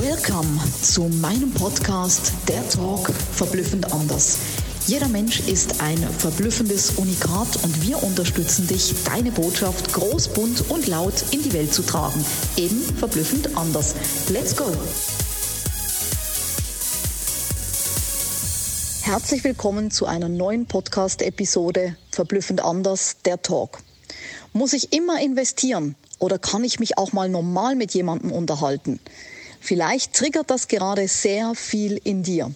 Welcome zu meinem Podcast Der Talk verblüffend anders. Jeder Mensch ist ein verblüffendes Unikat und wir unterstützen dich, deine Botschaft groß, bunt und laut in die Welt zu tragen. Eben verblüffend anders. Let's go! Herzlich willkommen zu einer neuen Podcast-Episode Verblüffend anders, der Talk. Muss ich immer investieren oder kann ich mich auch mal normal mit jemandem unterhalten? Vielleicht triggert das gerade sehr viel in dir.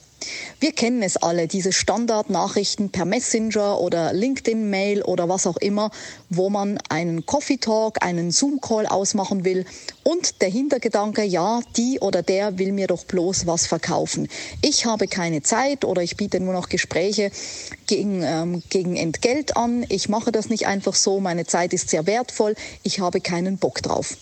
Wir kennen es alle, diese Standardnachrichten per Messenger oder LinkedIn-Mail oder was auch immer, wo man einen Coffee Talk, einen Zoom-Call ausmachen will und der Hintergedanke, ja, die oder der will mir doch bloß was verkaufen. Ich habe keine Zeit oder ich biete nur noch Gespräche gegen, ähm, gegen Entgelt an. Ich mache das nicht einfach so, meine Zeit ist sehr wertvoll, ich habe keinen Bock drauf.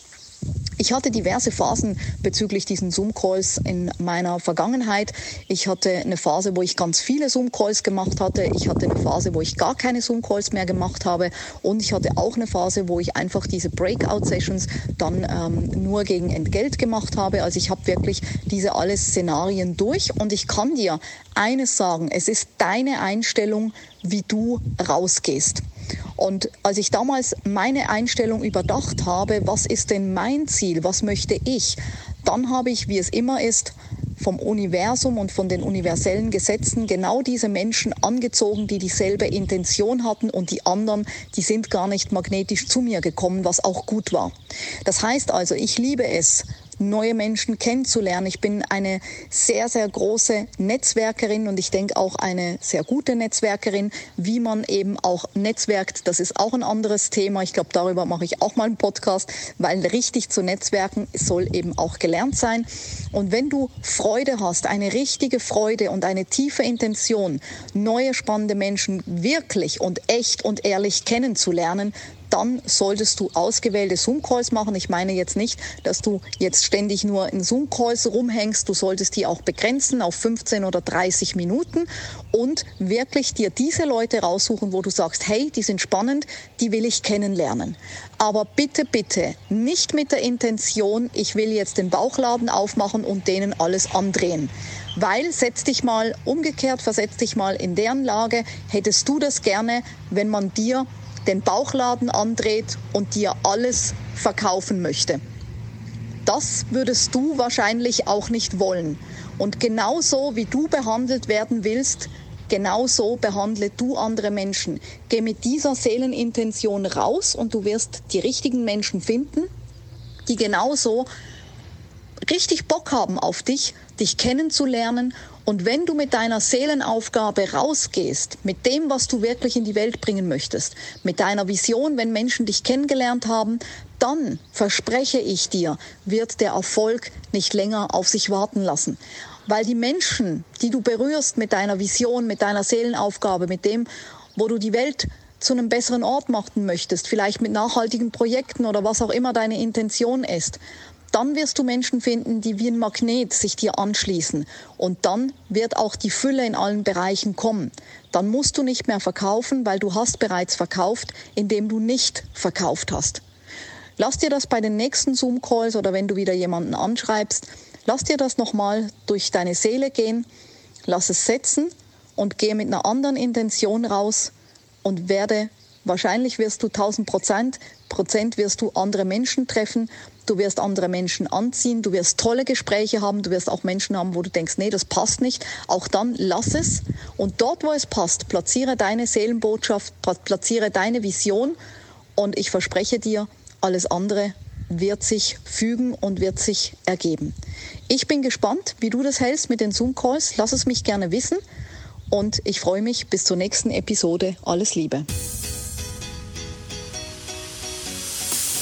Ich hatte diverse Phasen bezüglich diesen Zoom-Calls in meiner Vergangenheit. Ich hatte eine Phase, wo ich ganz viele Zoom-Calls gemacht hatte. Ich hatte eine Phase, wo ich gar keine Zoom-Calls mehr gemacht habe. Und ich hatte auch eine Phase, wo ich einfach diese Breakout-Sessions dann ähm, nur gegen Entgelt gemacht habe. Also ich habe wirklich diese alle Szenarien durch. Und ich kann dir eines sagen, es ist deine Einstellung, wie du rausgehst. Und als ich damals meine Einstellung überdacht habe, was ist denn mein Ziel, was möchte ich, dann habe ich, wie es immer ist, vom Universum und von den universellen Gesetzen genau diese Menschen angezogen, die dieselbe Intention hatten und die anderen, die sind gar nicht magnetisch zu mir gekommen, was auch gut war. Das heißt also, ich liebe es, neue Menschen kennenzulernen. Ich bin eine sehr, sehr große Netzwerkerin und ich denke auch eine sehr gute Netzwerkerin. Wie man eben auch netzwerkt, das ist auch ein anderes Thema. Ich glaube, darüber mache ich auch mal einen Podcast, weil richtig zu netzwerken soll eben auch gelernt sein. Und wenn du Freude hast, eine richtige Freude und eine tiefe Intention, neue spannende Menschen wirklich und echt und ehrlich kennenzulernen, dann solltest du ausgewählte Zoom-Calls machen. Ich meine jetzt nicht, dass du jetzt ständig nur in Zoom-Calls rumhängst. Du solltest die auch begrenzen auf 15 oder 30 Minuten und wirklich dir diese Leute raussuchen, wo du sagst, hey, die sind spannend, die will ich kennenlernen. Aber bitte, bitte nicht mit der Intention, ich will jetzt den Bauchladen aufmachen und denen alles andrehen. Weil, setz dich mal umgekehrt, versetz dich mal in deren Lage, hättest du das gerne, wenn man dir den Bauchladen andreht und dir alles verkaufen möchte. Das würdest du wahrscheinlich auch nicht wollen. Und genauso wie du behandelt werden willst, genauso behandle du andere Menschen. Geh mit dieser Seelenintention raus und du wirst die richtigen Menschen finden, die genauso richtig Bock haben auf dich, dich kennenzulernen und wenn du mit deiner Seelenaufgabe rausgehst, mit dem, was du wirklich in die Welt bringen möchtest, mit deiner Vision, wenn Menschen dich kennengelernt haben, dann verspreche ich dir, wird der Erfolg nicht länger auf sich warten lassen. Weil die Menschen, die du berührst mit deiner Vision, mit deiner Seelenaufgabe, mit dem, wo du die Welt zu einem besseren Ort machen möchtest, vielleicht mit nachhaltigen Projekten oder was auch immer deine Intention ist, dann wirst du Menschen finden, die wie ein Magnet sich dir anschließen. Und dann wird auch die Fülle in allen Bereichen kommen. Dann musst du nicht mehr verkaufen, weil du hast bereits verkauft, indem du nicht verkauft hast. Lass dir das bei den nächsten Zoom-Calls oder wenn du wieder jemanden anschreibst, lass dir das nochmal durch deine Seele gehen, lass es setzen und gehe mit einer anderen Intention raus und werde Wahrscheinlich wirst du 1000 Prozent, Prozent wirst du andere Menschen treffen, du wirst andere Menschen anziehen, du wirst tolle Gespräche haben, du wirst auch Menschen haben, wo du denkst, nee, das passt nicht. Auch dann lass es und dort, wo es passt, platziere deine Seelenbotschaft, platziere deine Vision und ich verspreche dir, alles andere wird sich fügen und wird sich ergeben. Ich bin gespannt, wie du das hältst mit den Zoom-Calls. Lass es mich gerne wissen und ich freue mich bis zur nächsten Episode. Alles Liebe.